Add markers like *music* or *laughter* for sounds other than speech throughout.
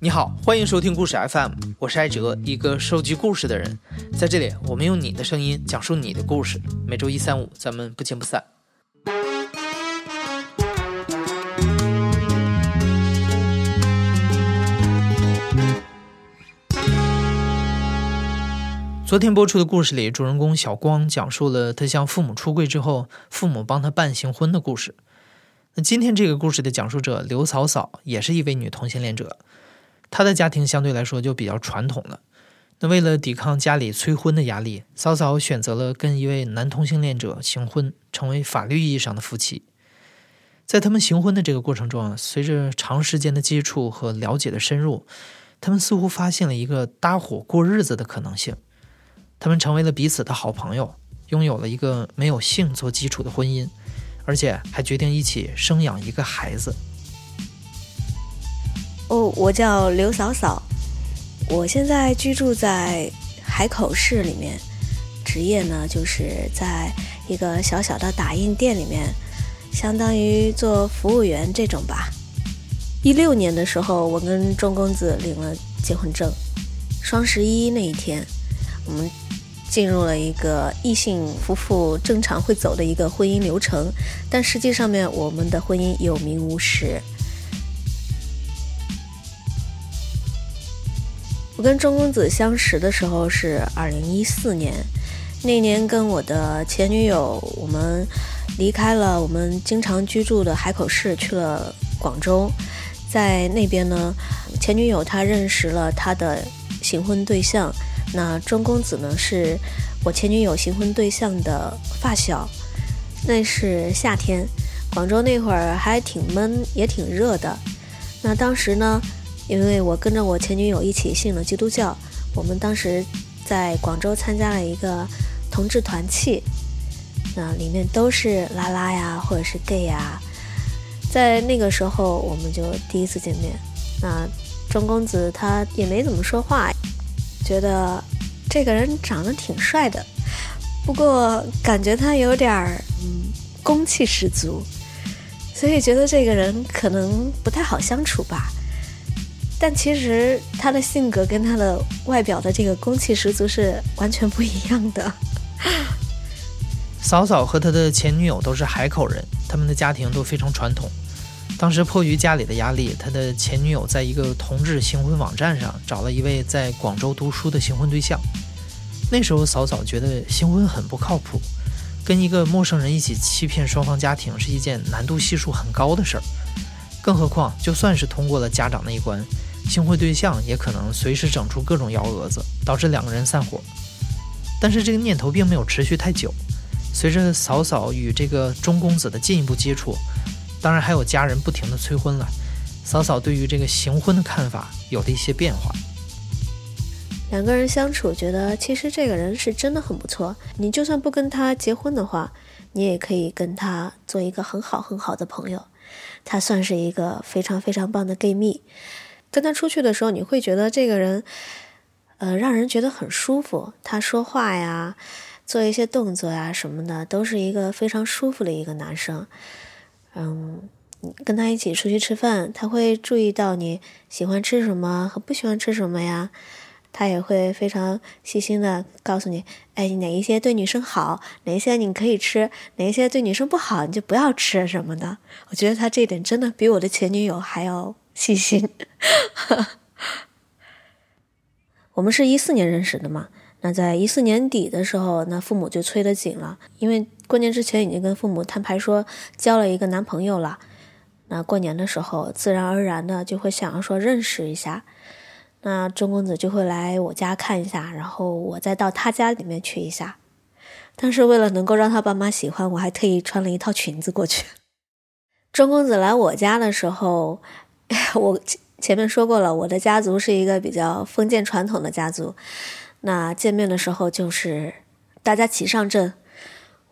你好，欢迎收听故事 FM，我是艾哲，一个收集故事的人。在这里，我们用你的声音讲述你的故事。每周一、三、五，咱们不见不散。昨天播出的故事里，主人公小光讲述了他向父母出柜之后，父母帮他办行婚的故事。那今天这个故事的讲述者刘嫂嫂也是一位女同性恋者，他的家庭相对来说就比较传统了。那为了抵抗家里催婚的压力，嫂嫂选择了跟一位男同性恋者行婚，成为法律意义上的夫妻。在他们行婚的这个过程中啊，随着长时间的接触和了解的深入，他们似乎发现了一个搭伙过日子的可能性。他们成为了彼此的好朋友，拥有了一个没有性做基础的婚姻，而且还决定一起生养一个孩子。哦，我叫刘嫂嫂，我现在居住在海口市里面，职业呢就是在一个小小的打印店里面，相当于做服务员这种吧。一六年的时候，我跟钟公子领了结婚证，双十一那一天，我们。进入了一个异性夫妇正常会走的一个婚姻流程，但实际上面我们的婚姻有名无实。我跟钟公子相识的时候是二零一四年，那年跟我的前女友，我们离开了我们经常居住的海口市，去了广州，在那边呢，前女友她认识了她的新婚对象。那钟公子呢，是我前女友新婚对象的发小。那是夏天，广州那会儿还挺闷，也挺热的。那当时呢，因为我跟着我前女友一起信了基督教，我们当时在广州参加了一个同志团契，那里面都是拉拉呀，或者是 gay 呀。在那个时候，我们就第一次见面。那钟公子他也没怎么说话。觉得这个人长得挺帅的，不过感觉他有点儿嗯攻气十足，所以觉得这个人可能不太好相处吧。但其实他的性格跟他的外表的这个攻气十足是完全不一样的。*laughs* 嫂嫂和他的前女友都是海口人，他们的家庭都非常传统。当时迫于家里的压力，他的前女友在一个同志行婚网站上找了一位在广州读书的行婚对象。那时候嫂嫂觉得行婚很不靠谱，跟一个陌生人一起欺骗双方家庭是一件难度系数很高的事儿。更何况，就算是通过了家长那一关，行婚对象也可能随时整出各种幺蛾子，导致两个人散伙。但是这个念头并没有持续太久，随着嫂嫂与这个钟公子的进一步接触。当然还有家人不停的催婚了，嫂嫂对于这个行婚的看法有了一些变化。两个人相处，觉得其实这个人是真的很不错。你就算不跟他结婚的话，你也可以跟他做一个很好很好的朋友。他算是一个非常非常棒的 gay 蜜。跟他出去的时候，你会觉得这个人，呃，让人觉得很舒服。他说话呀，做一些动作呀什么的，都是一个非常舒服的一个男生。嗯，跟他一起出去吃饭，他会注意到你喜欢吃什么和不喜欢吃什么呀。他也会非常细心的告诉你，哎，哪一些对女生好，哪一些你可以吃，哪一些对女生不好，你就不要吃什么的。我觉得他这一点真的比我的前女友还要细心。*laughs* 我们是一四年认识的嘛。那在一四年底的时候，那父母就催得紧了，因为过年之前已经跟父母摊牌说交了一个男朋友了。那过年的时候，自然而然的就会想要说认识一下。那钟公子就会来我家看一下，然后我再到他家里面去一下。但是为了能够让他爸妈喜欢，我还特意穿了一套裙子过去。钟公子来我家的时候，*laughs* 我前面说过了，我的家族是一个比较封建传统的家族。那见面的时候就是大家齐上阵，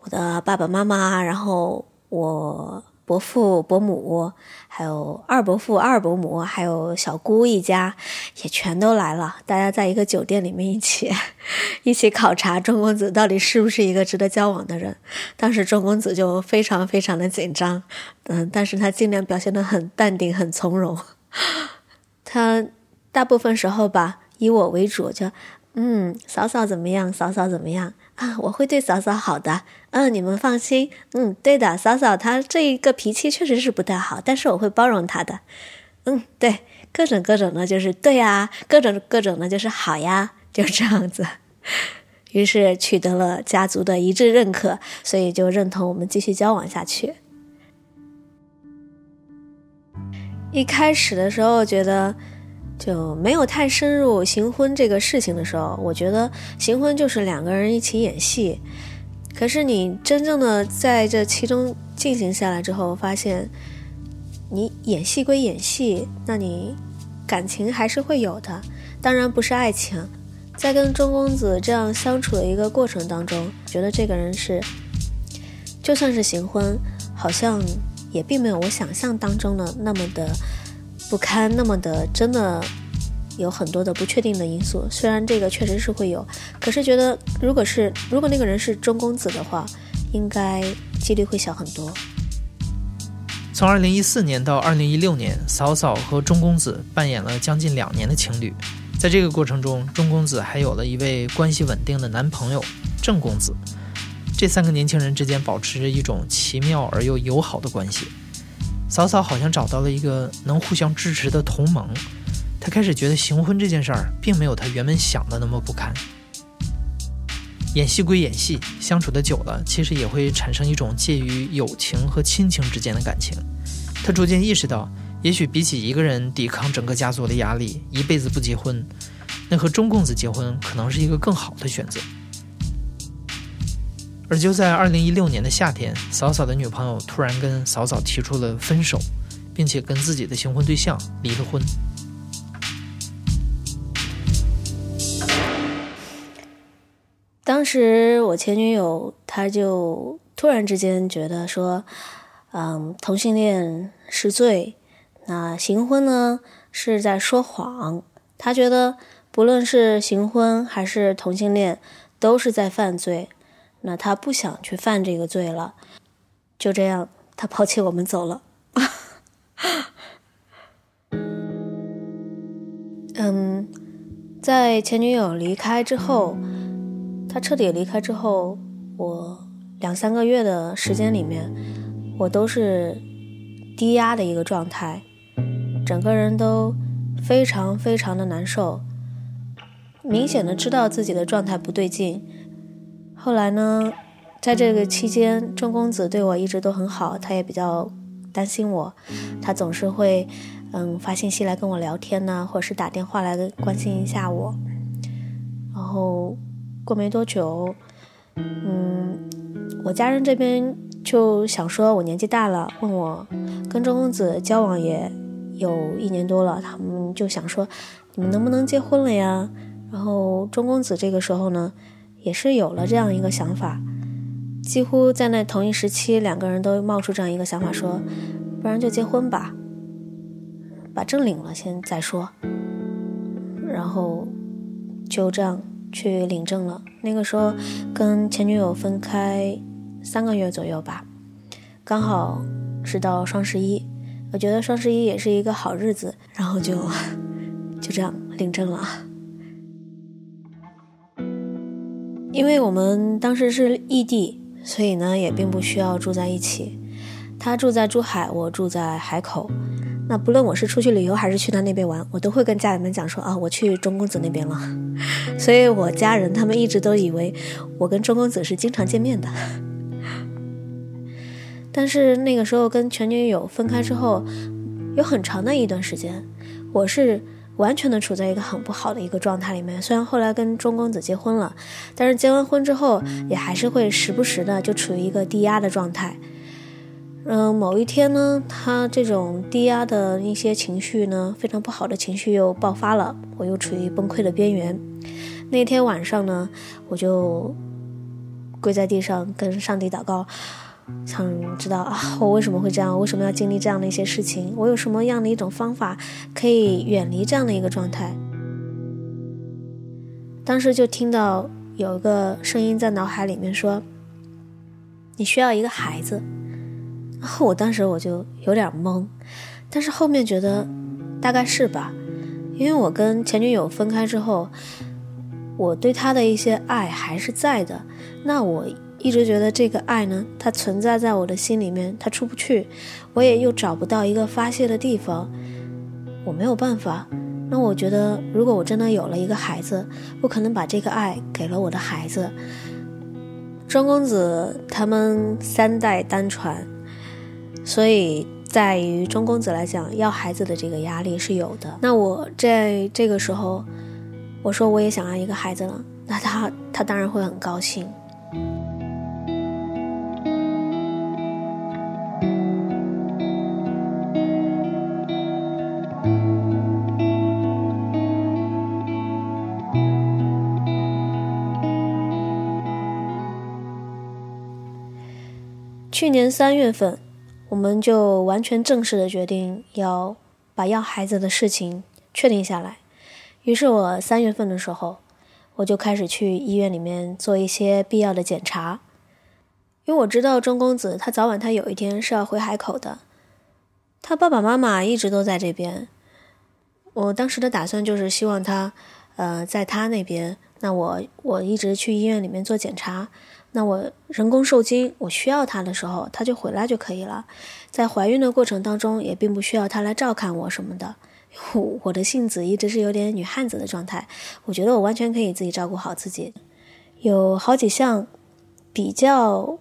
我的爸爸妈妈，然后我伯父伯母，还有二伯父二伯母，还有小姑一家也全都来了。大家在一个酒店里面一起 *laughs* 一起考察钟公子到底是不是一个值得交往的人。当时钟公子就非常非常的紧张，嗯，但是他尽量表现的很淡定很从容。*laughs* 他大部分时候吧，以我为主，就嗯，嫂嫂怎么样？嫂嫂怎么样？啊，我会对嫂嫂好的。嗯，你们放心。嗯，对的，嫂嫂她这一个脾气确实是不太好，但是我会包容她的。嗯，对，各种各种的，就是对呀，各种各种的，就是好呀，就这样子。于是取得了家族的一致认可，所以就认同我们继续交往下去。一开始的时候觉得就没有太深入行婚这个事情的时候，我觉得行婚就是两个人一起演戏。可是你真正的在这其中进行下来之后，发现你演戏归演戏，那你感情还是会有的，当然不是爱情。在跟钟公子这样相处的一个过程当中，觉得这个人是，就算是行婚，好像也并没有我想象当中的那么的不堪，那么的真的有很多的不确定的因素。虽然这个确实是会有，可是觉得如果是如果那个人是钟公子的话，应该几率会小很多。从二零一四年到二零一六年，嫂嫂和钟公子扮演了将近两年的情侣。在这个过程中，钟公子还有了一位关系稳定的男朋友郑公子。这三个年轻人之间保持着一种奇妙而又友好的关系。嫂嫂好像找到了一个能互相支持的同盟，她开始觉得行婚这件事儿并没有她原本想的那么不堪。演戏归演戏，相处的久了，其实也会产生一种介于友情和亲情之间的感情。她逐渐意识到。也许比起一个人抵抗整个家族的压力，一辈子不结婚，那和钟公子结婚可能是一个更好的选择。而就在二零一六年的夏天，嫂嫂的女朋友突然跟嫂嫂提出了分手，并且跟自己的新婚对象离了婚。当时我前女友她就突然之间觉得说，嗯，同性恋是罪。那行婚呢是在说谎，她觉得不论是行婚还是同性恋都是在犯罪，那他不想去犯这个罪了，就这样他抛弃我们走了。嗯，在前女友离开之后，他彻底离开之后，我两三个月的时间里面，我都是低压的一个状态。整个人都非常非常的难受，明显的知道自己的状态不对劲。后来呢，在这个期间，钟公子对我一直都很好，他也比较担心我，他总是会嗯发信息来跟我聊天呢，或者是打电话来关心一下我。然后过没多久，嗯，我家人这边就想说我年纪大了，问我跟钟公子交往也。有一年多了，他们就想说，你们能不能结婚了呀？然后钟公子这个时候呢，也是有了这样一个想法，几乎在那同一时期，两个人都冒出这样一个想法，说，不然就结婚吧，把证领了先再说。然后就这样去领证了。那个时候跟前女友分开三个月左右吧，刚好是到双十一。我觉得双十一也是一个好日子，然后就 *laughs* 就这样领证了。因为我们当时是异地，所以呢也并不需要住在一起。他住在珠海，我住在海口。那不论我是出去旅游还是去他那边玩，我都会跟家里面讲说啊，我去钟公子那边了。*laughs* 所以我家人他们一直都以为我跟钟公子是经常见面的。但是那个时候跟前女友分开之后，有很长的一段时间，我是完全的处在一个很不好的一个状态里面。虽然后来跟钟公子结婚了，但是结完婚之后，也还是会时不时的就处于一个低压的状态。嗯，某一天呢，他这种低压的一些情绪呢，非常不好的情绪又爆发了，我又处于崩溃的边缘。那天晚上呢，我就跪在地上跟上帝祷告。想知道啊，我为什么会这样？为什么要经历这样的一些事情？我有什么样的一种方法可以远离这样的一个状态？当时就听到有一个声音在脑海里面说：“你需要一个孩子。”然后我当时我就有点懵，但是后面觉得大概是吧，因为我跟前女友分开之后，我对她的一些爱还是在的。那我一直觉得这个爱呢，它存在在我的心里面，它出不去，我也又找不到一个发泄的地方，我没有办法。那我觉得，如果我真的有了一个孩子，我可能把这个爱给了我的孩子。庄公子他们三代单传，所以在于庄公子来讲，要孩子的这个压力是有的。那我在这个时候，我说我也想要一个孩子了，那他他当然会很高兴。去年三月份，我们就完全正式的决定要把要孩子的事情确定下来。于是我三月份的时候，我就开始去医院里面做一些必要的检查，因为我知道钟公子他早晚他有一天是要回海口的，他爸爸妈妈一直都在这边。我当时的打算就是希望他，呃，在他那边，那我我一直去医院里面做检查。那我人工受精，我需要他的时候，他就回来就可以了。在怀孕的过程当中，也并不需要他来照看我什么的。我的性子一直是有点女汉子的状态，我觉得我完全可以自己照顾好自己。有好几项比较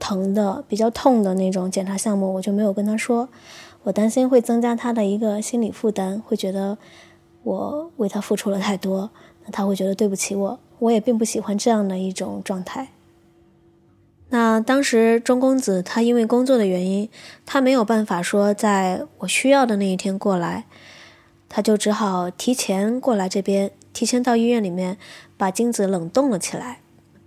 疼的、比较痛的那种检查项目，我就没有跟他说，我担心会增加他的一个心理负担，会觉得我为他付出了太多，那他会觉得对不起我。我也并不喜欢这样的一种状态。那当时钟公子他因为工作的原因，他没有办法说在我需要的那一天过来，他就只好提前过来这边，提前到医院里面把精子冷冻了起来。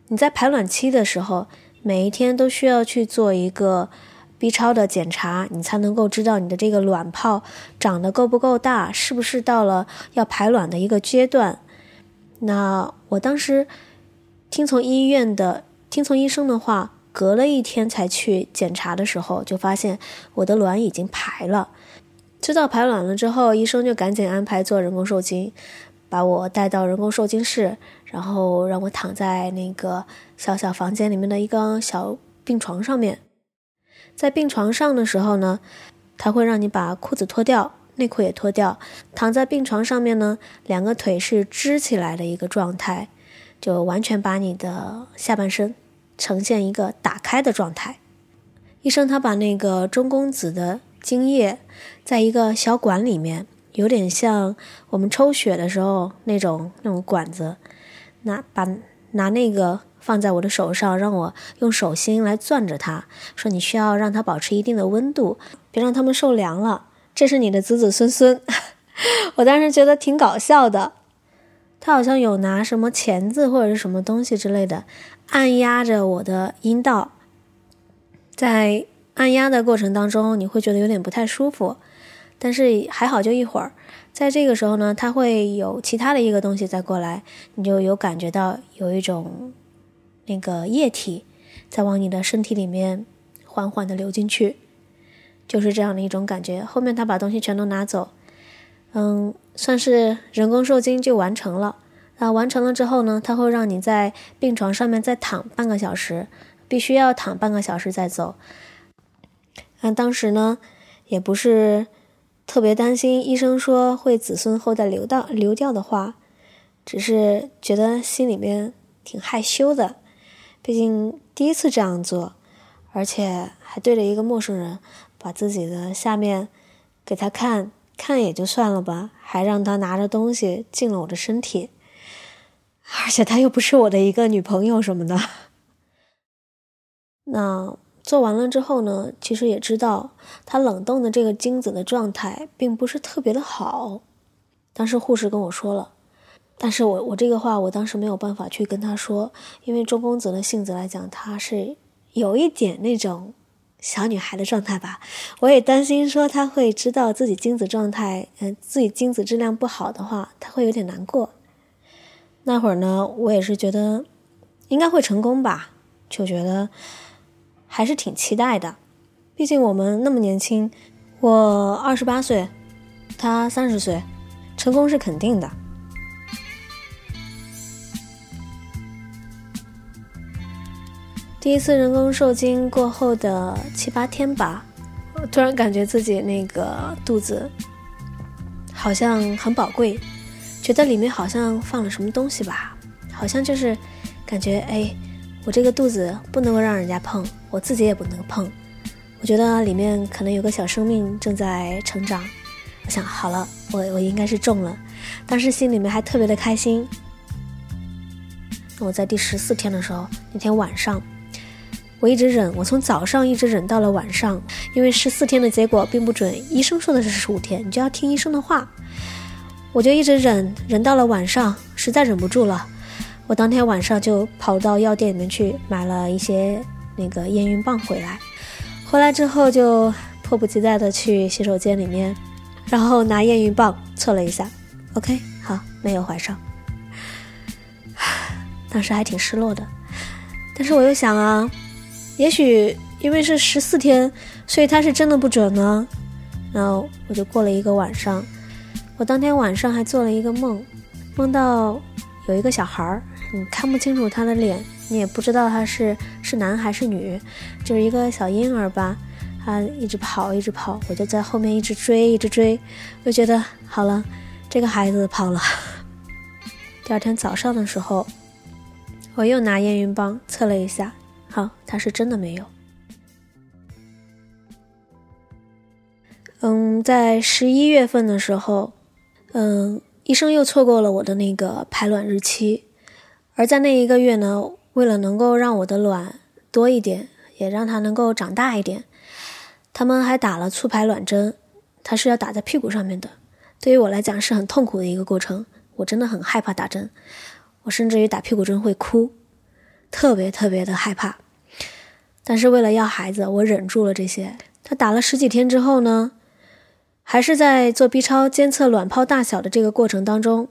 你在排卵期的时候，每一天都需要去做一个 B 超的检查，你才能够知道你的这个卵泡长得够不够大，是不是到了要排卵的一个阶段。那我当时听从医院的，听从医生的话，隔了一天才去检查的时候，就发现我的卵已经排了。知道排卵了之后，医生就赶紧安排做人工受精，把我带到人工受精室，然后让我躺在那个小小房间里面的一个小病床上面。在病床上的时候呢，他会让你把裤子脱掉。内裤也脱掉，躺在病床上面呢，两个腿是支起来的一个状态，就完全把你的下半身呈现一个打开的状态。医生他把那个中公子的精液在一个小管里面，有点像我们抽血的时候那种那种管子，拿把拿那个放在我的手上，让我用手心来攥着它，说你需要让它保持一定的温度，别让它们受凉了。这是你的子子孙孙，*laughs* 我当时觉得挺搞笑的。他好像有拿什么钳子或者是什么东西之类的，按压着我的阴道。在按压的过程当中，你会觉得有点不太舒服，但是还好就一会儿。在这个时候呢，他会有其他的一个东西再过来，你就有感觉到有一种那个液体在往你的身体里面缓缓的流进去。就是这样的一种感觉。后面他把东西全都拿走，嗯，算是人工受精就完成了。那完成了之后呢，他会让你在病床上面再躺半个小时，必须要躺半个小时再走。那当时呢，也不是特别担心，医生说会子孙后代流到流掉的话，只是觉得心里面挺害羞的，毕竟第一次这样做，而且还对着一个陌生人。把自己的下面给他看看也就算了吧，还让他拿着东西进了我的身体，而且他又不是我的一个女朋友什么的。那做完了之后呢，其实也知道他冷冻的这个精子的状态并不是特别的好。当时护士跟我说了，但是我我这个话我当时没有办法去跟他说，因为周公子的性子来讲，他是有一点那种。小女孩的状态吧，我也担心说她会知道自己精子状态，嗯，自己精子质量不好的话，她会有点难过。那会儿呢，我也是觉得应该会成功吧，就觉得还是挺期待的。毕竟我们那么年轻，我二十八岁，他三十岁，成功是肯定的。第一次人工受精过后的七八天吧，我突然感觉自己那个肚子好像很宝贵，觉得里面好像放了什么东西吧，好像就是感觉哎，我这个肚子不能够让人家碰，我自己也不能碰，我觉得里面可能有个小生命正在成长。我想好了，我我应该是中了，当时心里面还特别的开心。我在第十四天的时候，那天晚上。我一直忍，我从早上一直忍到了晚上，因为十四天的结果并不准，医生说的是十五天，你就要听医生的话。我就一直忍，忍到了晚上，实在忍不住了，我当天晚上就跑到药店里面去买了一些那个验孕棒回来。回来之后就迫不及待的去洗手间里面，然后拿验孕棒测了一下，OK，好，没有怀上。*sighs* 当时还挺失落的，但是我又想啊。也许因为是十四天，所以他是真的不准呢。然后我就过了一个晚上，我当天晚上还做了一个梦，梦到有一个小孩儿，你看不清楚他的脸，你也不知道他是是男还是女，就是一个小婴儿吧。他一直跑，一直跑，我就在后面一直追，一直追，我觉得好了，这个孩子跑了。*laughs* 第二天早上的时候，我又拿验孕棒测了一下。好，他是真的没有。嗯，在十一月份的时候，嗯，医生又错过了我的那个排卵日期，而在那一个月呢，为了能够让我的卵多一点，也让它能够长大一点，他们还打了促排卵针，它是要打在屁股上面的。对于我来讲是很痛苦的一个过程，我真的很害怕打针，我甚至于打屁股针会哭。特别特别的害怕，但是为了要孩子，我忍住了这些。他打了十几天之后呢，还是在做 B 超监测卵泡大小的这个过程当中，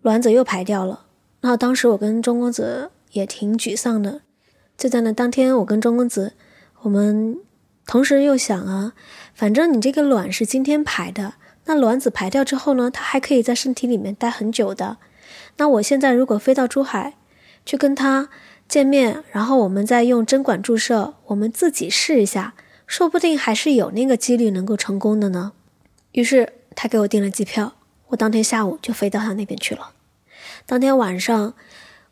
卵子又排掉了。那当时我跟钟公子也挺沮丧的。就在那当天，我跟钟公子，我们同时又想啊，反正你这个卵是今天排的，那卵子排掉之后呢，它还可以在身体里面待很久的。那我现在如果飞到珠海，去跟他见面，然后我们再用针管注射，我们自己试一下，说不定还是有那个几率能够成功的呢。于是他给我订了机票，我当天下午就飞到他那边去了。当天晚上，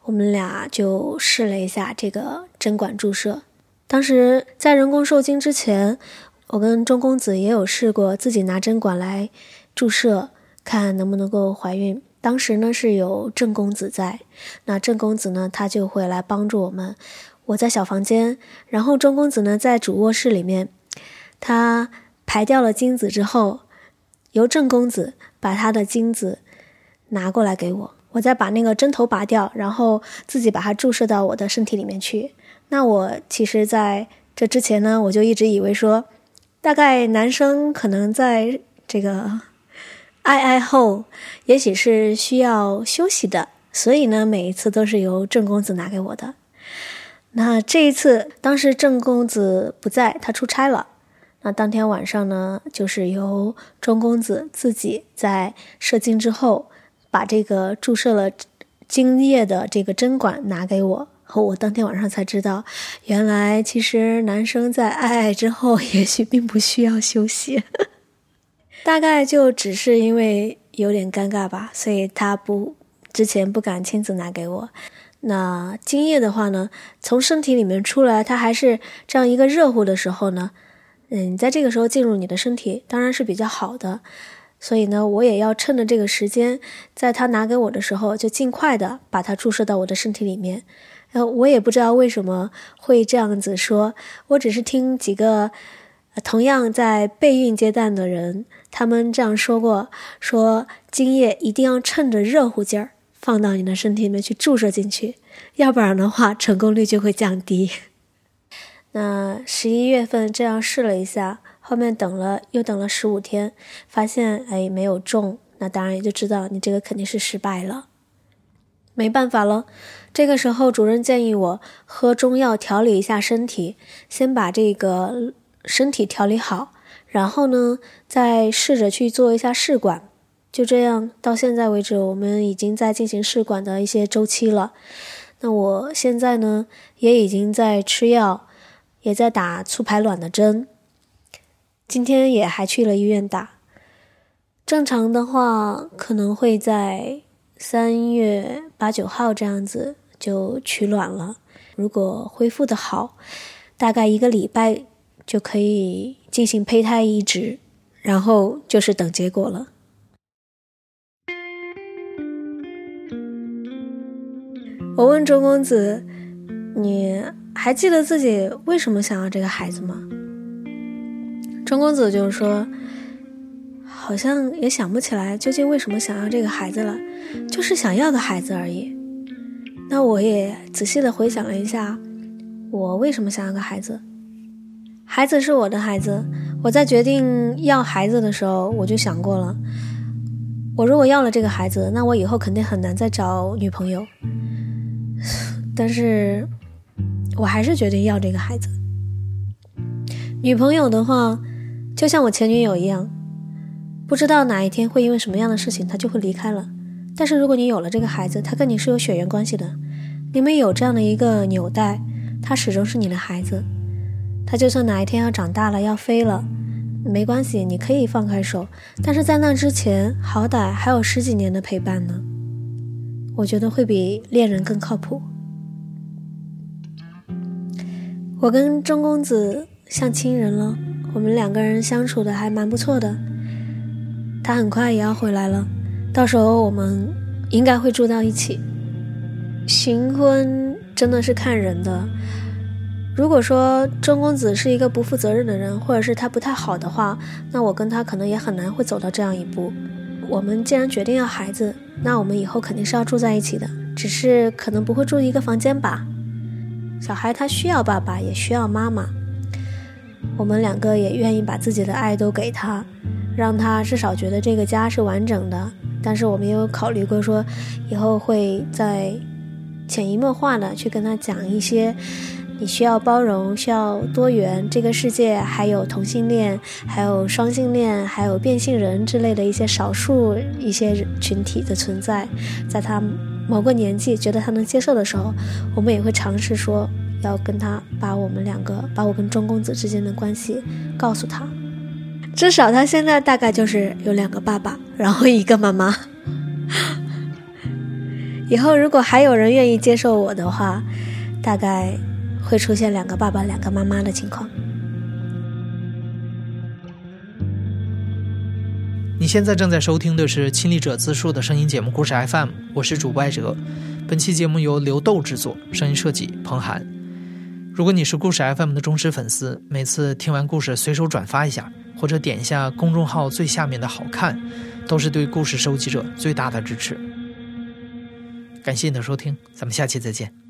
我们俩就试了一下这个针管注射。当时在人工受精之前，我跟钟公子也有试过自己拿针管来注射，看能不能够怀孕。当时呢是有郑公子在，那郑公子呢他就会来帮助我们。我在小房间，然后钟公子呢在主卧室里面，他排掉了精子之后，由郑公子把他的精子拿过来给我，我再把那个针头拔掉，然后自己把它注射到我的身体里面去。那我其实在这之前呢，我就一直以为说，大概男生可能在这个。爱爱后，也许是需要休息的，所以呢，每一次都是由郑公子拿给我的。那这一次，当时郑公子不在，他出差了。那当天晚上呢，就是由钟公子自己在射精之后，把这个注射了精液的这个针管拿给我。和我当天晚上才知道，原来其实男生在爱爱之后，*laughs* 也许并不需要休息。大概就只是因为有点尴尬吧，所以他不之前不敢亲自拿给我。那精液的话呢，从身体里面出来，它还是这样一个热乎的时候呢，嗯，在这个时候进入你的身体当然是比较好的。所以呢，我也要趁着这个时间，在他拿给我的时候，就尽快的把它注射到我的身体里面。呃，我也不知道为什么会这样子说，我只是听几个。同样在备孕阶段的人，他们这样说过：说精液一定要趁着热乎劲儿放到你的身体里面去注射进去，要不然的话成功率就会降低。*laughs* 那十一月份这样试了一下，后面等了又等了十五天，发现哎没有中，那当然也就知道你这个肯定是失败了。没办法了，这个时候主任建议我喝中药调理一下身体，先把这个。身体调理好，然后呢，再试着去做一下试管。就这样，到现在为止，我们已经在进行试管的一些周期了。那我现在呢，也已经在吃药，也在打促排卵的针。今天也还去了医院打。正常的话，可能会在三月八九号这样子就取卵了。如果恢复的好，大概一个礼拜就可以进行胚胎移植，然后就是等结果了。我问周公子：“你还记得自己为什么想要这个孩子吗？”周公子就说：“好像也想不起来究竟为什么想要这个孩子了，就是想要个孩子而已。”那我也仔细的回想了一下，我为什么想要个孩子？孩子是我的孩子。我在决定要孩子的时候，我就想过了，我如果要了这个孩子，那我以后肯定很难再找女朋友。*sighs* 但是，我还是决定要这个孩子。女朋友的话，就像我前女友一样，不知道哪一天会因为什么样的事情，她就会离开了。但是如果你有了这个孩子，他跟你是有血缘关系的，你们有这样的一个纽带，他始终是你的孩子。他就算哪一天要长大了要飞了，没关系，你可以放开手。但是在那之前，好歹还有十几年的陪伴呢。我觉得会比恋人更靠谱。我跟钟公子像亲人了，我们两个人相处的还蛮不错的。他很快也要回来了。到时候我们应该会住到一起。行婚真的是看人的。如果说钟公子是一个不负责任的人，或者是他不太好的话，那我跟他可能也很难会走到这样一步。我们既然决定要孩子，那我们以后肯定是要住在一起的，只是可能不会住一个房间吧。小孩他需要爸爸，也需要妈妈。我们两个也愿意把自己的爱都给他，让他至少觉得这个家是完整的。但是我们也有考虑过，说以后会在潜移默化的去跟他讲一些，你需要包容，需要多元，这个世界还有同性恋，还有双性恋，还有变性人之类的一些少数一些群体的存在，在他某个年纪觉得他能接受的时候，我们也会尝试说要跟他把我们两个，把我跟钟公子之间的关系告诉他。至少他现在大概就是有两个爸爸，然后一个妈妈。*laughs* 以后如果还有人愿意接受我的话，大概会出现两个爸爸、两个妈妈的情况。你现在正在收听的是《亲历者自述》的声音节目故事 FM，我是主播艾哲。本期节目由刘豆制作，声音设计彭涵。如果你是故事 FM 的忠实粉丝，每次听完故事随手转发一下。或者点一下公众号最下面的好看，都是对故事收集者最大的支持。感谢你的收听，咱们下期再见。